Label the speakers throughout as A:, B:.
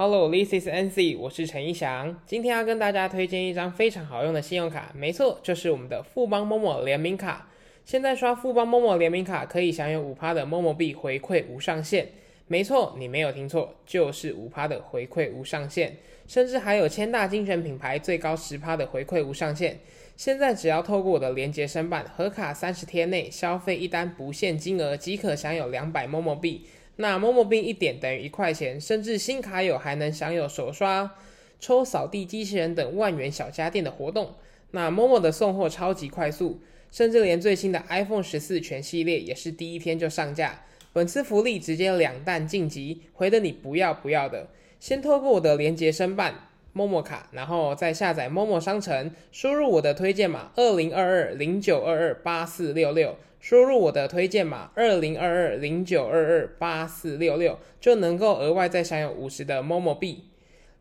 A: Hello, this is NC，我是陈一翔。今天要跟大家推荐一张非常好用的信用卡，没错，就是我们的富邦某某联名卡。现在刷富邦某某联名卡可以享有五趴的某某币回馈无上限。没错，你没有听错，就是五趴的回馈无上限，甚至还有千大精选品牌最高十趴的回馈无上限。现在只要透过我的连接申办，合卡三十天内消费一单不限金额即可享有两百某某币。那某某币一点等于一块钱，甚至新卡友还能享有手刷、抽扫地机器人等万元小家电的活动。那某某的送货超级快速，甚至连最新的 iPhone 十四全系列也是第一天就上架。本次福利直接两弹晋级，回的你不要不要的。先透过我的连接申办陌陌卡，然后再下载陌陌商城，输入我的推荐码二零二二零九二二八四六六。输入我的推荐码二零二二零九二二八四六六，就能够额外再享有五十的陌陌币。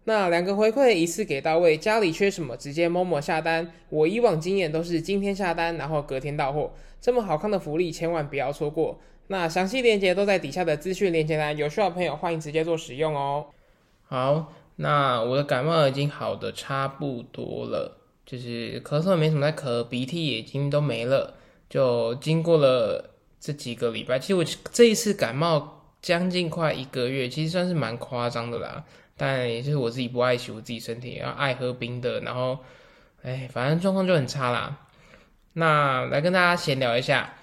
A: 那两个回馈一次给到位，家里缺什么直接 Momo 下单。我以往经验都是今天下单，然后隔天到货。这么好看的福利，千万不要错过。那详细链接都在底下的资讯链接栏，有需要的朋友欢迎直接做使用哦。好，那我的感冒已经好的差不多了，就是咳嗽没什么在咳，鼻涕已经都没了。就经过了这几个礼拜，其实我这一次感冒将近快一个月，其实算是蛮夸张的啦。但也就是我自己不爱惜我自己身体，然后爱喝冰的，然后哎，反正状况就很差啦。那来跟大家闲聊一下，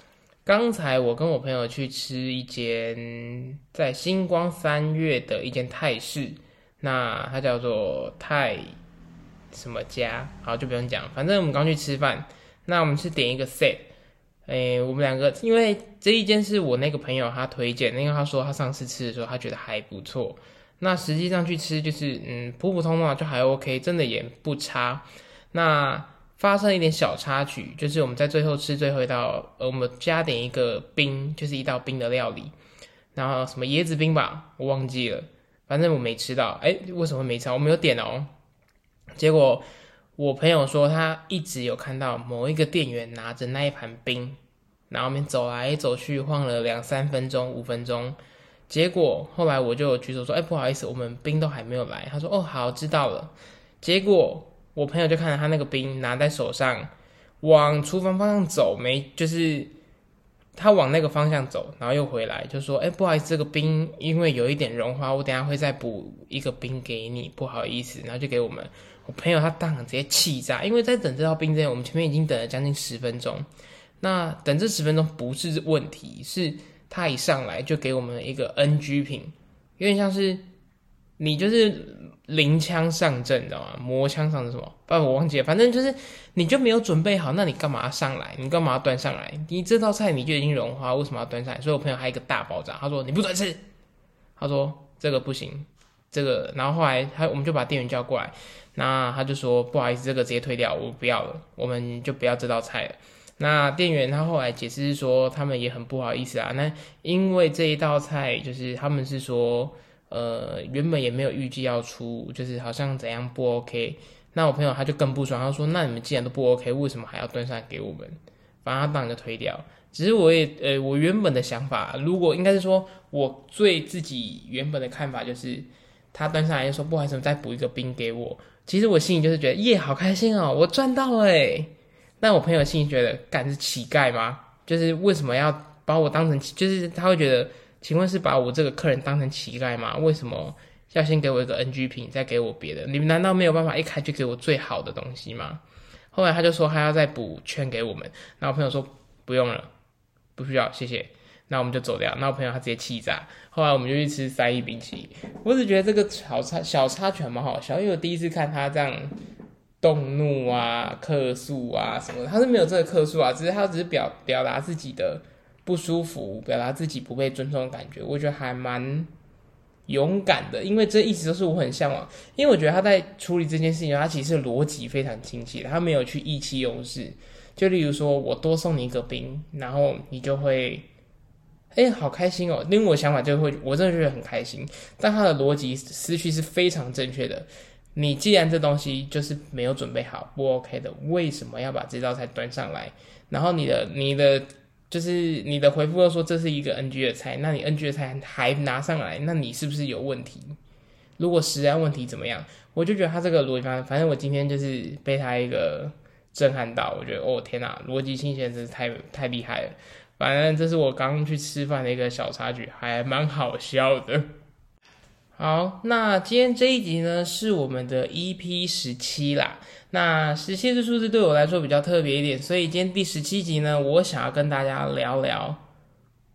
A: 刚才我跟我朋友去吃一间在星光三月的一间泰式，那它叫做泰什么家，好就不用讲，反正我们刚去吃饭，那我们是点一个 set。哎，我们两个因为这一间是我那个朋友他推荐，因为他说他上次吃的时候他觉得还不错。那实际上去吃就是嗯普普通通就还 OK，真的也不差。那发生一点小插曲，就是我们在最后吃最后一道，呃，我们加点一个冰，就是一道冰的料理，然后什么椰子冰吧，我忘记了，反正我没吃到。哎，为什么没吃？我没有点哦。结果。我朋友说，他一直有看到某一个店员拿着那一盘冰，然后面走来走去，晃了两三分钟、五分钟。结果后来我就举手说：“哎，不好意思，我们冰都还没有来。”他说：“哦，好，知道了。”结果我朋友就看到他那个冰拿在手上，往厨房方向走，没就是他往那个方向走，然后又回来，就说：“哎，不好意思，这个冰因为有一点融化，我等下会再补一个冰给你，不好意思。”然后就给我们。我朋友他当场直接气炸，因为在等这套冰针，我们前面已经等了将近十分钟。那等这十分钟不是问题，是他一上来就给我们一个 NG 品，有点像是你就是临枪上阵，你知道吗？磨枪上阵什么？不，我忘记了。反正就是你就没有准备好，那你干嘛上来？你干嘛要端上来？你这道菜你就已经融化，为什么要端上来？所以我朋友还有一个大爆炸，他说你不准吃，他说这个不行，这个。然后后来他我们就把店员叫过来。那他就说不好意思，这个直接退掉，我不要了，我们就不要这道菜了。那店员他后来解释是说，他们也很不好意思啊。那因为这一道菜就是他们是说，呃，原本也没有预计要出，就是好像怎样不 OK。那我朋友他就更不爽，他说：“那你们既然都不 OK，为什么还要端上来给我们？”反正他当然就推掉。只是我也呃，我原本的想法，如果应该是说我对自己原本的看法就是，他端上来就说不好意思，再补一个冰给我。其实我心里就是觉得耶，好开心哦，我赚到了哎。但我朋友心里觉得，干是乞丐吗？就是为什么要把我当成，就是他会觉得，请问是把我这个客人当成乞丐吗？为什么要先给我一个 NG 品，再给我别的？你们难道没有办法一开就给我最好的东西吗？后来他就说他要再补券给我们，然后我朋友说不用了，不需要，谢谢。那我们就走掉。那我朋友他直接气炸。后来我们就去吃三亿冰淇淋。我只觉得这个小插小插曲蛮好笑，因为我第一次看他这样动怒啊、客诉啊什么，他是没有这个客诉啊，只是他只是表表达自己的不舒服，表达自己不被尊重的感觉。我觉得还蛮勇敢的，因为这一直都是我很向往。因为我觉得他在处理这件事情，他其实逻辑非常清晰，他没有去意气用事。就例如说我多送你一个冰，然后你就会。哎，好开心哦！因为我想法就会，我真的觉得很开心。但他的逻辑思绪是非常正确的。你既然这东西就是没有准备好，不 OK 的，为什么要把这道菜端上来？然后你的你的就是你的回复又说这是一个 NG 的菜，那你 NG 的菜还拿上来，那你是不是有问题？如果实在问题怎么样？我就觉得他这个逻辑方，反正我今天就是被他一个震撼到，我觉得哦天哪，逻辑清晰真是太太厉害了。反正这是我刚去吃饭的一个小插曲，还蛮好笑的。好，那今天这一集呢是我们的 EP 十七啦。那十七这数字对我来说比较特别一点，所以今天第十七集呢，我想要跟大家聊聊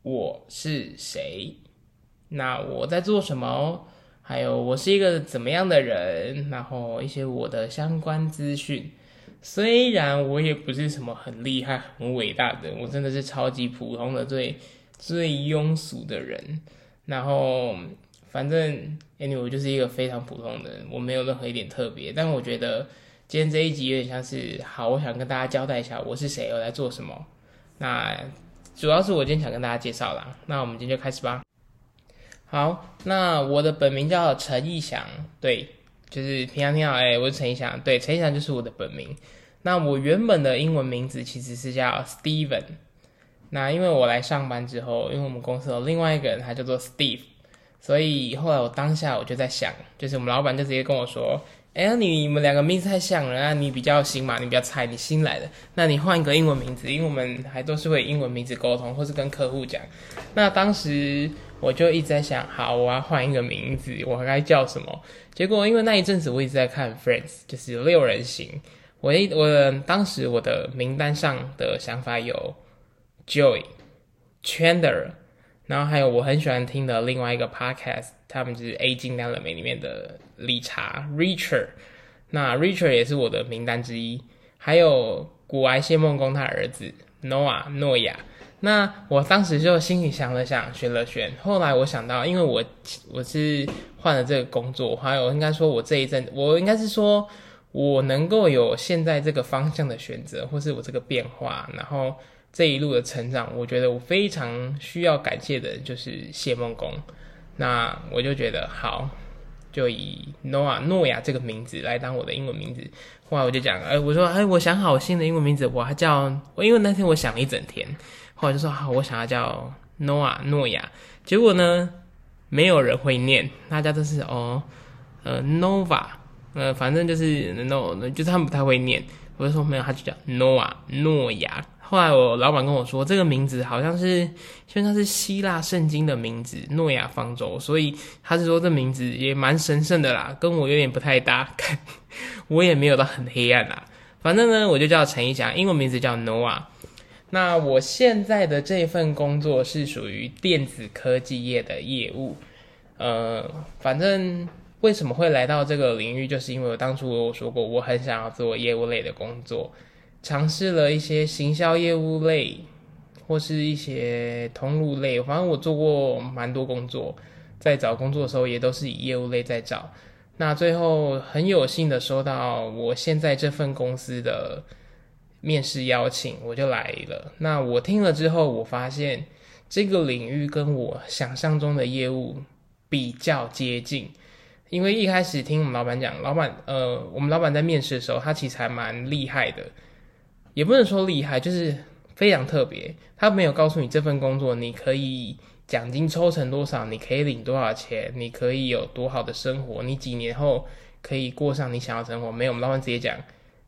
A: 我是谁，那我在做什么，还有我是一个怎么样的人，然后一些我的相关资讯。虽然我也不是什么很厉害、很伟大的，我真的是超级普通的、最最庸俗的人。然后，反正 anyway，我就是一个非常普通的人，我没有任何一点特别。但我觉得今天这一集有点像是，好，我想跟大家交代一下我是谁，我在做什么。那主要是我今天想跟大家介绍啦。那我们今天就开始吧。好，那我的本名叫陈义祥，对。就是平常听好，哎，我是陈一翔，对，陈一翔就是我的本名。那我原本的英文名字其实是叫 Steven。那因为我来上班之后，因为我们公司有另外一个人，他叫做 Steve，所以后来我当下我就在想，就是我们老板就直接跟我说。哎，你你们两个名字太像了啊！你比较新嘛，你比较菜，你新来的，那你换一个英文名字，因为我们还都是会英文名字沟通，或是跟客户讲。那当时我就一直在想，好，我要换一个名字，我该叫什么？结果因为那一阵子我一直在看 Friends，就是六人行，我一我当时我的名单上的想法有 Joy、Chandler。然后还有我很喜欢听的另外一个 podcast，他们就是 A 金丹了美里面的理查 Richard，那 Richard 也是我的名单之一。还有古埃谢梦工他儿子 Noah 诺亚。那我当时就心里想了想，选了选。后来我想到，因为我我是换了这个工作，还有应该说我这一阵，我应该是说我能够有现在这个方向的选择，或是我这个变化，然后。这一路的成长，我觉得我非常需要感谢的就是谢梦工。那我就觉得好，就以 Noah 诺亚这个名字来当我的英文名字。后来我就讲，哎，我说，哎，我想好新的英文名字，我还叫我，因为那天我想了一整天，后来就说好，我想要叫 Noah 诺亚。结果呢，没有人会念，大家都是哦，呃，Nova，呃，反正就是 No，就是他们不太会念。我就说没有，他就叫 Noah 诺亚。后来我老板跟我说，这个名字好像是，因为它是希腊圣经的名字诺亚方舟，所以他是说这名字也蛮神圣的啦，跟我有点不太搭，我也没有到很黑暗啦。反正呢，我就叫陈一翔，英文名字叫 Noah。那我现在的这份工作是属于电子科技业的业务，呃，反正为什么会来到这个领域，就是因为我当初我说过，我很想要做业务类的工作。尝试了一些行销业务类，或是一些通路类，反正我做过蛮多工作，在找工作的时候也都是以业务类在找。那最后很有幸的收到我现在这份公司的面试邀请，我就来了。那我听了之后，我发现这个领域跟我想象中的业务比较接近，因为一开始听我们老板讲，老板呃，我们老板在面试的时候，他其实还蛮厉害的。也不能说厉害，就是非常特别。他没有告诉你这份工作你可以奖金抽成多少，你可以领多少钱，你可以有多好的生活，你几年后可以过上你想要生活。没有，我们老板直接讲，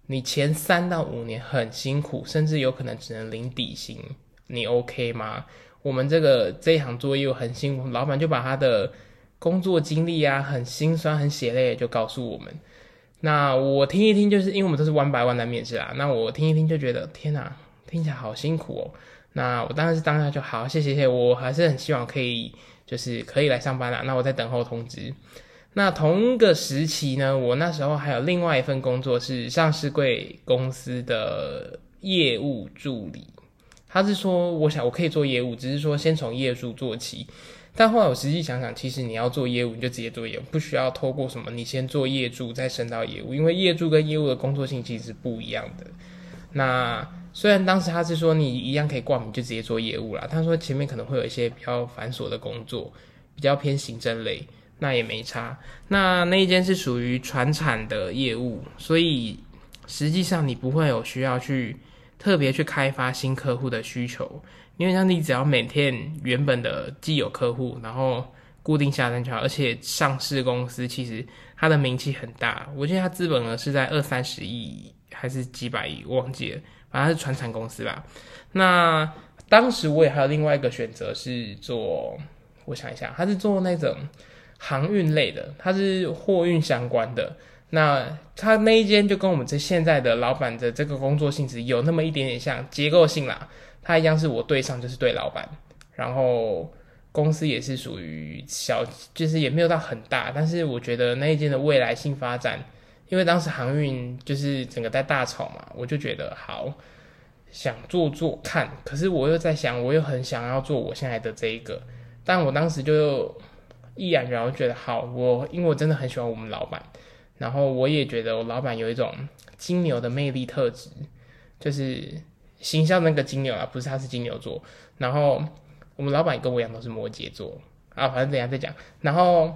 A: 你前三到五年很辛苦，甚至有可能只能领底薪，你 OK 吗？我们这个这一行作业很辛苦，老板就把他的工作经历啊，很心酸、很血泪，就告诉我们。那我听一听，就是因为我们都是 one by one 的面试啦。那我听一听就觉得，天哪，听起来好辛苦哦。那我当然是当下就好，谢谢谢，我还是很希望可以，就是可以来上班啦。那我在等候通知。那同个时期呢，我那时候还有另外一份工作是上市贵公司的业务助理。他是说，我想我可以做业务，只是说先从业务做起。但后来我实际想想，其实你要做业务，你就直接做业务，不需要透过什么，你先做业主再升到业务，因为业主跟业务的工作性其实是不一样的。那虽然当时他是说你一样可以挂名就直接做业务啦，他说前面可能会有一些比较繁琐的工作，比较偏行政类，那也没差。那那一间是属于传产的业务，所以实际上你不会有需要去特别去开发新客户的需求。因为像你只要每天原本的既有客户，然后固定下单就好，而且上市公司其实它的名气很大，我记得它资本额是在二三十亿还是几百亿，忘记了，反正是传产公司吧。那当时我也还有另外一个选择是做，我想一下，他是做那种航运类的，他是货运相关的。那他那一间就跟我们这现在的老板的这个工作性质有那么一点点像，结构性啦，他一样是我对上就是对老板，然后公司也是属于小，就是也没有到很大，但是我觉得那一间的未来性发展，因为当时航运就是整个在大炒嘛，我就觉得好想做做看，可是我又在想，我又很想要做我现在的这一个，但我当时就毅然然后觉得好，我因为我真的很喜欢我们老板。然后我也觉得我老板有一种金牛的魅力特质，就是形象那个金牛啊，不是他是金牛座。然后我们老板跟我一样都是摩羯座啊，反正等下再讲。然后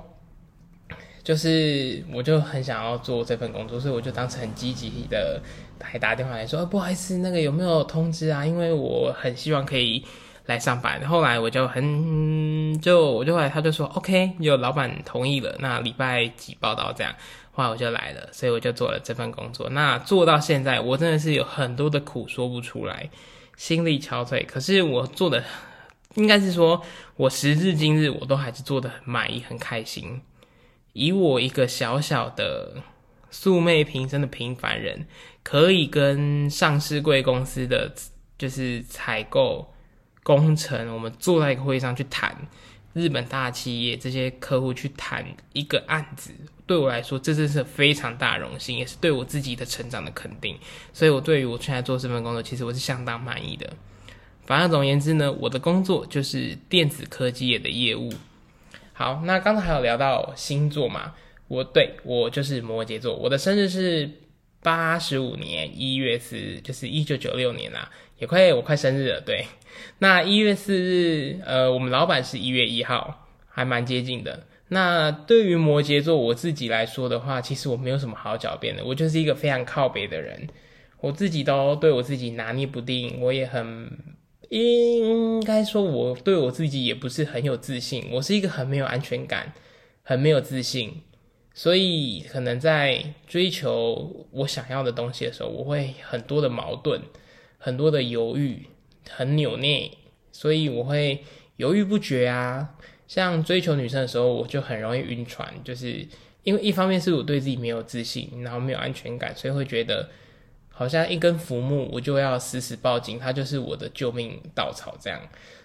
A: 就是我就很想要做这份工作，所以我就当时很积极的还打电话来说，不好意思，那个有没有通知啊？因为我很希望可以。来上班，后来我就很就我就后来他就说 OK，有老板同意了，那礼拜几报道这样，后来我就来了，所以我就做了这份工作。那做到现在，我真的是有很多的苦说不出来，心力憔悴。可是我做的应该是说，我时至今日我都还是做的很满意，很开心。以我一个小小的素昧平生的平凡人，可以跟上市贵公司的就是采购。工程，我们坐在一个会议上去谈日本大企业这些客户去谈一个案子，对我来说，这真是非常大荣幸，也是对我自己的成长的肯定。所以，我对于我现在做这份工作，其实我是相当满意的。反正总而言之呢，我的工作就是电子科技业的业务。好，那刚才还有聊到星座嘛？我对我就是摩羯座，我的生日是八十五年一月四日，就是一九九六年啦。也快我快生日了，对，那一月四日，呃，我们老板是一月一号，还蛮接近的。那对于摩羯座我自己来说的话，其实我没有什么好狡辩的，我就是一个非常靠北的人，我自己都对我自己拿捏不定，我也很应该说，我对我自己也不是很有自信，我是一个很没有安全感、很没有自信，所以可能在追求我想要的东西的时候，我会很多的矛盾。很多的犹豫，很扭捏，所以我会犹豫不决啊。像追求女生的时候，我就很容易晕船，就是因为一方面是我对自己没有自信，然后没有安全感，所以会觉得好像一根浮木，我就要死死抱紧它，就是我的救命稻草这样，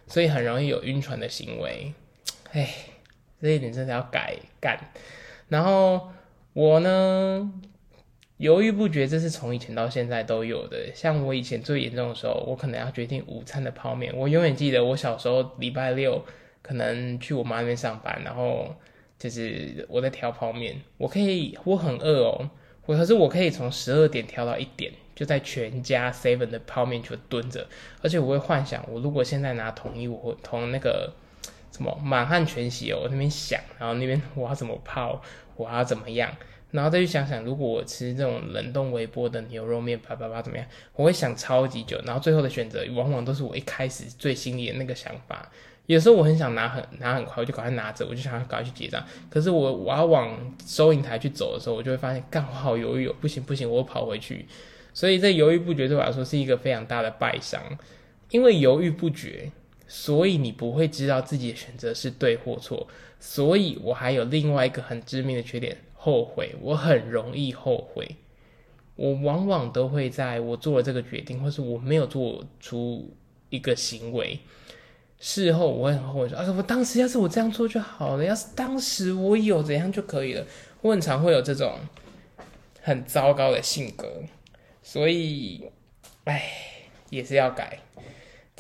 A: 所以很容易有晕船的行为。唉，这一点真的要改干。然后我呢？犹豫不决，这是从以前到现在都有的。像我以前最严重的时候，我可能要决定午餐的泡面。我永远记得我小时候礼拜六可能去我妈那边上班，然后就是我在挑泡面。我可以，我很饿哦，我可是我可以从十二点挑到一点，就在全家 seven 的泡面就蹲着。而且我会幻想，我如果现在拿统一，我同那个什么满汉全席哦，我那边想，然后那边我要怎么泡，我要怎么样。然后再去想想，如果我吃这种冷冻微波的牛肉面，啪啪啪怎么样？我会想超级久，然后最后的选择往往都是我一开始最心里的那个想法。有时候我很想拿很拿很快，我就赶快拿着，我就想要赶快去结账。可是我我要往收银台去走的时候，我就会发现，干我好犹豫，不行不行，我跑回去。所以这犹豫不决对我来说是一个非常大的败伤，因为犹豫不决，所以你不会知道自己的选择是对或错。所以我还有另外一个很致命的缺点。后悔，我很容易后悔。我往往都会在我做了这个决定，或是我没有做出一个行为，事后我会很后悔说：“啊，我当时要是我这样做就好了，要是当时我有怎样就可以了。”我很常会有这种很糟糕的性格，所以，唉，也是要改。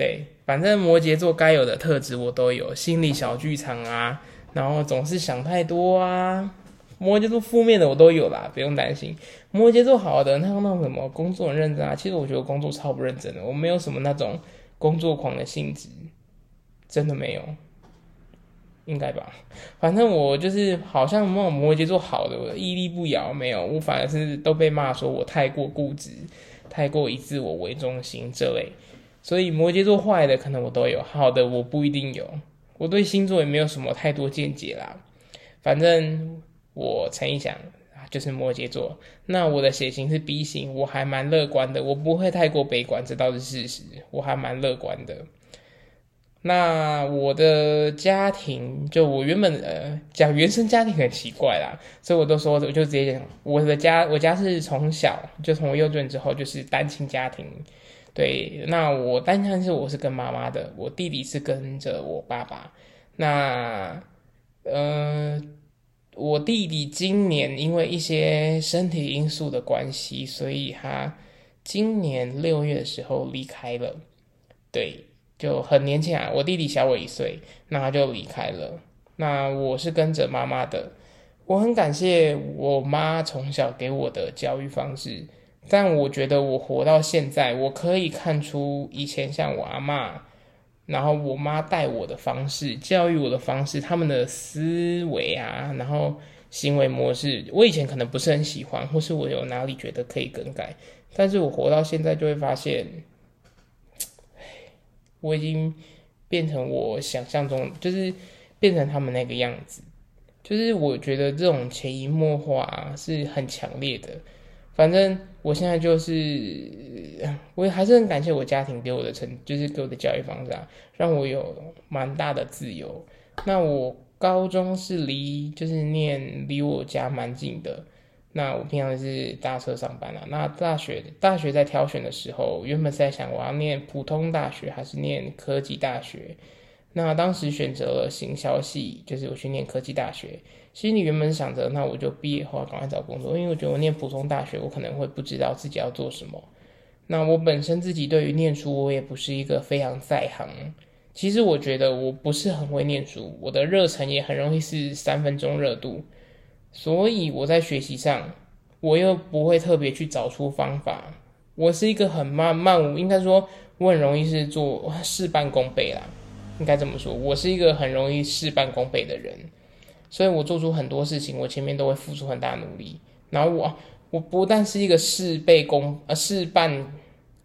A: 对，反正摩羯座该有的特质我都有，心理小剧场啊，然后总是想太多啊。摩羯座负面的我都有啦，不用担心。摩羯座好的，他那什么工作很认真啊，其实我觉得工作超不认真的，我没有什么那种工作狂的性质，真的没有，应该吧？反正我就是好像那种摩羯座好的，我屹立不摇，没有，我反而是都被骂说我太过固执，太过以自我为中心这类。所以摩羯座坏的可能我都有，好的我不一定有。我对星座也没有什么太多见解啦。反正我陈一想就是摩羯座，那我的血型是 B 型，我还蛮乐观的，我不会太过悲观，这倒是事实，我还蛮乐观的。那我的家庭，就我原本呃讲原生家庭很奇怪啦，所以我都说我就直接讲我的家，我家是从小就从我幼稚园之后就是单亲家庭，对，那我单亲是我是跟妈妈的，我弟弟是跟着我爸爸，那呃我弟弟今年因为一些身体因素的关系，所以他今年六月的时候离开了，对。就很年轻啊，我弟弟小我一岁，那他就离开了。那我是跟着妈妈的，我很感谢我妈从小给我的教育方式。但我觉得我活到现在，我可以看出以前像我阿妈，然后我妈带我的方式，教育我的方式，他们的思维啊，然后行为模式，我以前可能不是很喜欢，或是我有哪里觉得可以更改。但是我活到现在就会发现。我已经变成我想象中，就是变成他们那个样子，就是我觉得这种潜移默化是很强烈的。反正我现在就是，我还是很感谢我家庭给我的成，就是给我的教育方式啊，让我有蛮大的自由。那我高中是离，就是念离我家蛮近的。那我平常是搭车上班啊。那大学大学在挑选的时候，原本是在想我要念普通大学还是念科技大学。那当时选择了行销系，就是我去念科技大学。心里原本想着，那我就毕业后赶快找工作，因为我觉得我念普通大学，我可能会不知道自己要做什么。那我本身自己对于念书，我也不是一个非常在行。其实我觉得我不是很会念书，我的热忱也很容易是三分钟热度。所以我在学习上，我又不会特别去找出方法。我是一个很慢慢，应该说我很容易是做事半功倍啦，应该这么说。我是一个很容易事半功倍的人，所以我做出很多事情，我前面都会付出很大努力。然后我我不但是一个事倍功呃事半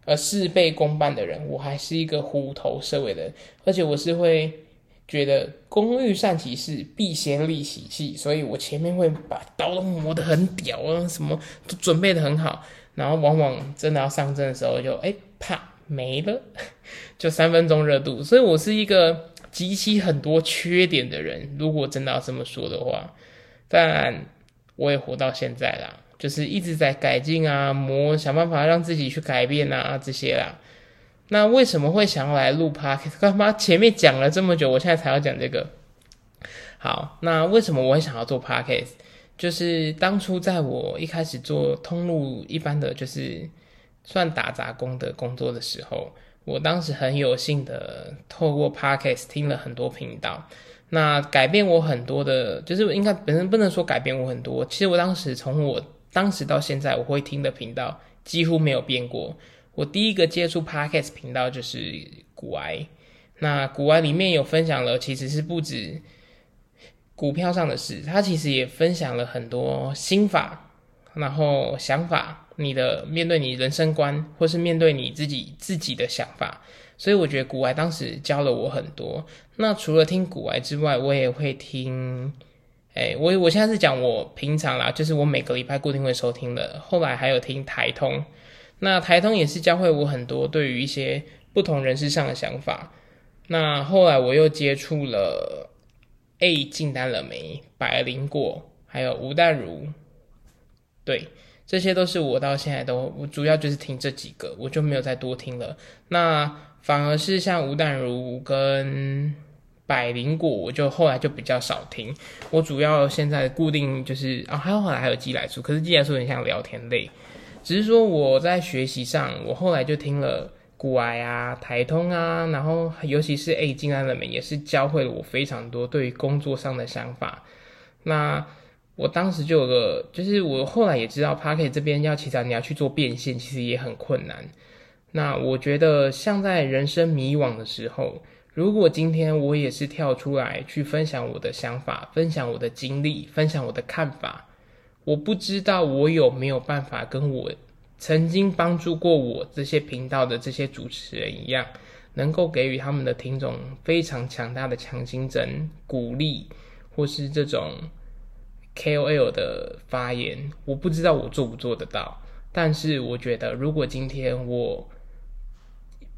A: 呃事倍功半的人，我还是一个虎头蛇尾的人，而且我是会。觉得工欲善其事，必先利其器，所以我前面会把刀都磨得很屌啊，什么都准备的很好，然后往往真的要上阵的时候，就哎啪没了，就三分钟热度。所以我是一个极其很多缺点的人，如果真的要这么说的话，但我也活到现在啦，就是一直在改进啊，磨想办法让自己去改变啊这些啦。那为什么会想要来录 podcast？干嘛前面讲了这么久，我现在才要讲这个？好，那为什么我会想要做 podcast？就是当初在我一开始做通路一般的就是算打杂工的工作的时候，我当时很有幸的透过 podcast 听了很多频道，那改变我很多的，就是应该本身不能说改变我很多，其实我当时从我当时到现在，我会听的频道几乎没有变过。我第一个接触 podcast 频道就是股癌，那股癌里面有分享了，其实是不止股票上的事，他其实也分享了很多心法，然后想法，你的面对你人生观，或是面对你自己自己的想法，所以我觉得股癌当时教了我很多。那除了听股癌之外，我也会听，哎，我我现在是讲我平常啦，就是我每个礼拜固定会收听的，后来还有听台通。那台通也是教会我很多对于一些不同人事上的想法。那后来我又接触了 A 进单了没？百灵果，还有吴淡如，对，这些都是我到现在都，我主要就是听这几个，我就没有再多听了。那反而是像吴淡如跟百灵果，我就后来就比较少听。我主要现在固定就是啊，还有后来还有寄来书，可是寄来书很像聊天类。只是说我在学习上，我后来就听了古癌啊、台通啊，然后尤其是 A 金安的美，也是教会了我非常多对于工作上的想法。那我当时就有个，就是我后来也知道 p a r k e t 这边要其实你要去做变现，其实也很困难。那我觉得像在人生迷惘的时候，如果今天我也是跳出来去分享我的想法、分享我的经历、分享我的看法。我不知道我有没有办法跟我曾经帮助过我这些频道的这些主持人一样，能够给予他们的听众非常强大的强心针、鼓励，或是这种 KOL 的发言，我不知道我做不做得到。但是我觉得，如果今天我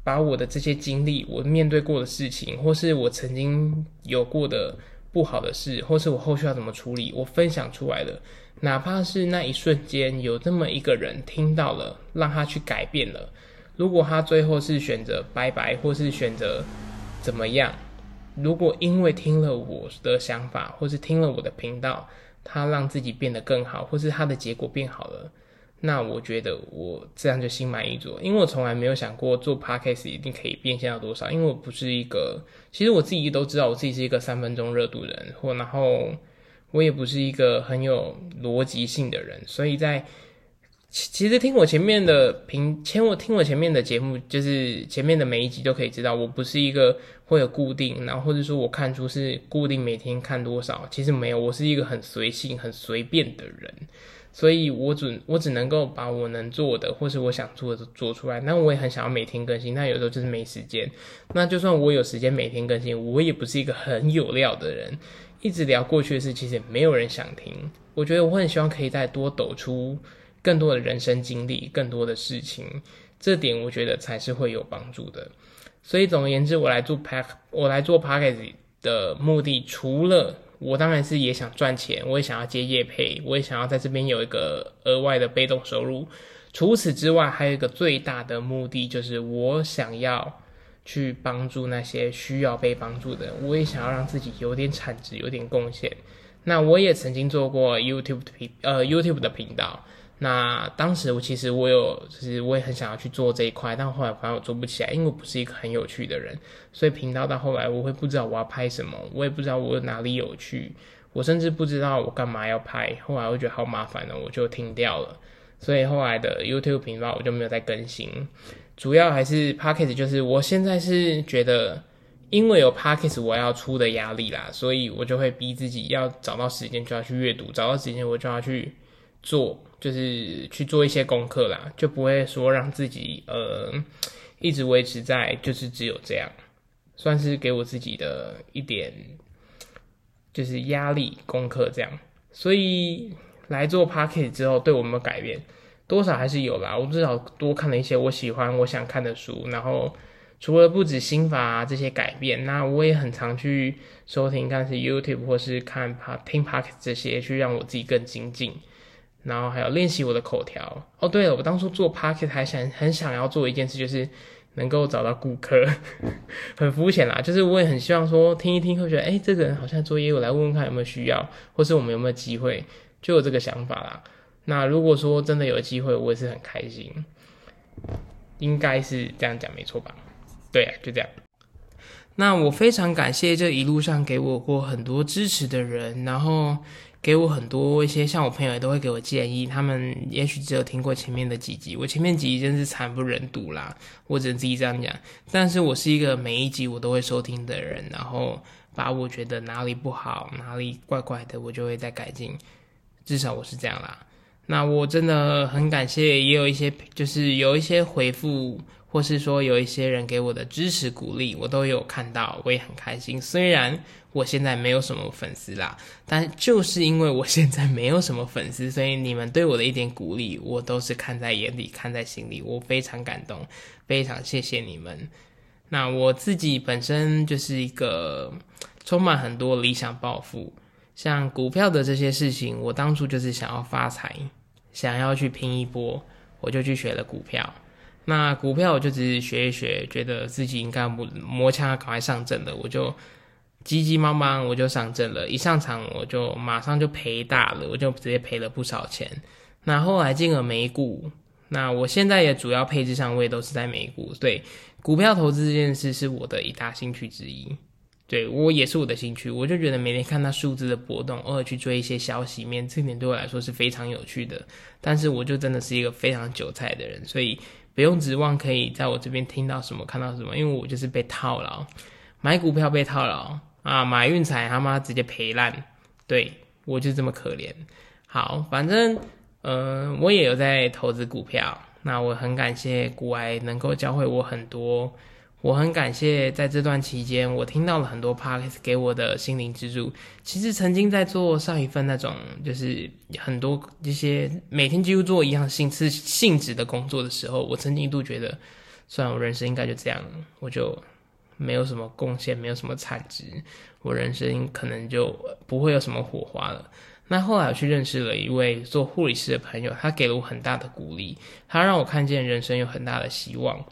A: 把我的这些经历，我面对过的事情，或是我曾经有过的不好的事，或是我后续要怎么处理，我分享出来了，哪怕是那一瞬间有这么一个人听到了，让他去改变了。如果他最后是选择拜拜，或是选择怎么样？如果因为听了我的想法，或是听了我的频道，他让自己变得更好，或是他的结果变好了，那我觉得我这样就心满意足。因为我从来没有想过做 podcast 一定可以变现到多少，因为我不是一个，其实我自己都知道我自己是一个三分钟热度人，或然后我也不是一个很有逻辑性的人，所以在。其其实听我前面的评，前我听我前面的节目，就是前面的每一集都可以知道，我不是一个会有固定，然后或者说我看出是固定每天看多少，其实没有，我是一个很随性、很随便的人，所以我只我只能够把我能做的，或是我想做的做出来。那我也很想要每天更新，但有时候就是没时间。那就算我有时间每天更新，我也不是一个很有料的人，一直聊过去的事，其实也没有人想听。我觉得我很希望可以再多抖出。更多的人生经历，更多的事情，这点我觉得才是会有帮助的。所以总而言之，我来做 pack，我来做 package 的目的，除了我当然是也想赚钱，我也想要接业配，我也想要在这边有一个额外的被动收入。除此之外，还有一个最大的目的，就是我想要去帮助那些需要被帮助的人，我也想要让自己有点产值，有点贡献。那我也曾经做过 YouTube 的频，呃，YouTube 的频道。那当时我其实我有，就是我也很想要去做这一块，但后来反正我做不起来，因为我不是一个很有趣的人，所以频道到后来我会不知道我要拍什么，我也不知道我哪里有趣，我甚至不知道我干嘛要拍，后来我觉得好麻烦了，我就停掉了。所以后来的 YouTube 频道我就没有再更新，主要还是 Pocket，就是我现在是觉得，因为有 Pocket 我要出的压力啦，所以我就会逼自己要找到时间就要去阅读，找到时间我就要去做。就是去做一些功课啦，就不会说让自己呃一直维持在就是只有这样，算是给我自己的一点就是压力功课这样。所以来做 p a c k e t 之后，对我们改变多少还是有啦。我至少多看了一些我喜欢、我想看的书，然后除了不止心法这些改变，那我也很常去收听，看是 YouTube 或是看 p 听 p a c k e t 这些，去让我自己更精进。然后还有练习我的口条哦。对了，我当初做 Pocket 还想很想要做一件事，就是能够找到顾客，很肤浅啦。就是我也很希望说听一听，会觉得哎，这个人好像做业务，来问问看有没有需要，或是我们有没有机会，就有这个想法啦。那如果说真的有机会，我也是很开心，应该是这样讲没错吧？对啊，就这样。那我非常感谢这一路上给我过很多支持的人，然后。给我很多一些，像我朋友也都会给我建议。他们也许只有听过前面的几集，我前面几集真是惨不忍睹啦，我只能自己这样讲。但是我是一个每一集我都会收听的人，然后把我觉得哪里不好、哪里怪怪的，我就会再改进。至少我是这样啦。那我真的很感谢，也有一些就是有一些回复。或是说有一些人给我的支持鼓励，我都有看到，我也很开心。虽然我现在没有什么粉丝啦，但就是因为我现在没有什么粉丝，所以你们对我的一点鼓励，我都是看在眼里，看在心里，我非常感动，非常谢谢你们。那我自己本身就是一个充满很多理想抱负，像股票的这些事情，我当初就是想要发财，想要去拼一波，我就去学了股票。那股票我就只是学一学，觉得自己应该磨磨枪赶快上阵了，我就急急忙忙我就上阵了。一上场我就马上就赔大了，我就直接赔了不少钱。那后来进了美股，那我现在也主要配置上位都是在美股。对，股票投资这件事是我的一大兴趣之一，对我也是我的兴趣。我就觉得每天看到数字的波动，偶尔去追一些消息面，这点对我来说是非常有趣的。但是我就真的是一个非常韭菜的人，所以。不用指望可以在我这边听到什么、看到什么，因为我就是被套牢，买股票被套牢。啊，买运彩他妈直接赔烂，对我就这么可怜。好，反正嗯，我也有在投资股票，那我很感谢股癌能够教会我很多我很感谢在这段期间，我听到了很多 podcast 给我的心灵支柱。其实曾经在做上一份那种就是很多这些每天几乎做一样性质性质的工作的时候，我曾经一度觉得，算了，我人生应该就这样，我就没有什么贡献，没有什么产值，我人生可能就不会有什么火花了。那后来我去认识了一位做护理师的朋友，他给了我很大的鼓励，他让我看见人生有很大的希望。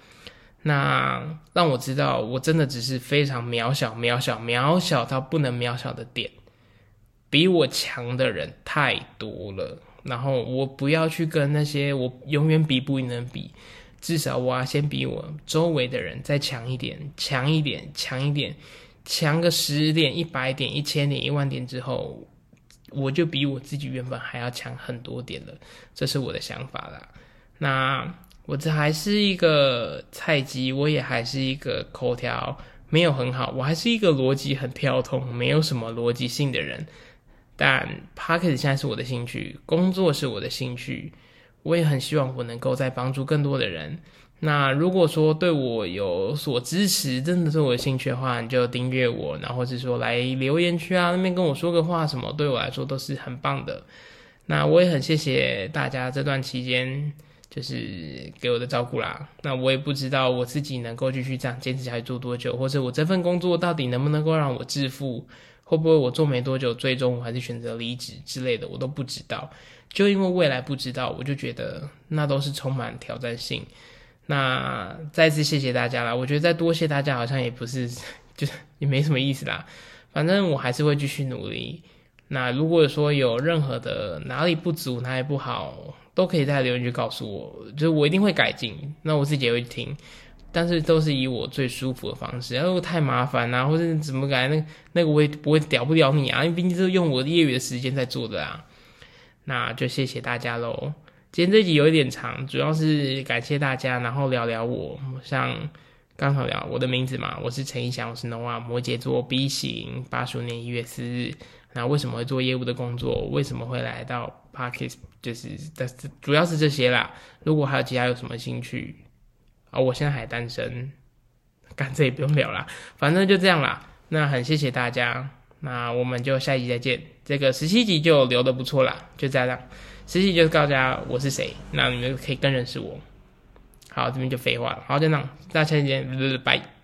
A: 那让我知道，我真的只是非常渺小、渺小、渺小到不能渺小的点，比我强的人太多了。然后我不要去跟那些我永远比不赢比，至少我要先比我周围的人再强一点、强一点、强一点，强个十点、一百点、一千点、一万点之后，我就比我自己原本还要强很多点了。这是我的想法啦。那。我这还是一个菜鸡，我也还是一个口条没有很好，我还是一个逻辑很跳通，没有什么逻辑性的人。但 p o c k e t 现在是我的兴趣，工作是我的兴趣，我也很希望我能够再帮助更多的人。那如果说对我有所支持，真的是我的兴趣的话，你就订阅我，然后是说来留言区啊那边跟我说个话什么，对我来说都是很棒的。那我也很谢谢大家这段期间。就是给我的照顾啦，那我也不知道我自己能够继续这样坚持下去做多久，或者我这份工作到底能不能够让我致富，会不会我做没多久，最终我还是选择离职之类的，我都不知道。就因为未来不知道，我就觉得那都是充满挑战性。那再次谢谢大家啦，我觉得再多谢大家好像也不是，就是也没什么意思啦。反正我还是会继续努力。那如果说有任何的哪里不足，哪里不好。都可以在留言区告诉我，就是我一定会改进。那我自己也会听，但是都是以我最舒服的方式。如果太麻烦啊，或者怎么改，那那个我也不会屌不屌你啊，因为毕竟是用我的业余的时间在做的啊。那就谢谢大家喽。今天这集有一点长，主要是感谢大家，然后聊聊我，像刚好聊我的名字嘛，我是陈一翔，我是 Nova 摩羯座 B 型，八十五年一月四日。那为什么会做业务的工作？为什么会来到 Parkes？就是，但是主要是这些啦。如果还有其他有什么兴趣啊，我现在还单身，干这也不用聊啦，反正就这样啦。那很谢谢大家，那我们就下一集再见。这个十七集就留的不错啦，就这样。十七集就告诉大家我是谁，那你们可以更认识我。好，这边就废话了。好，就这样，大家下期见，拜 拜。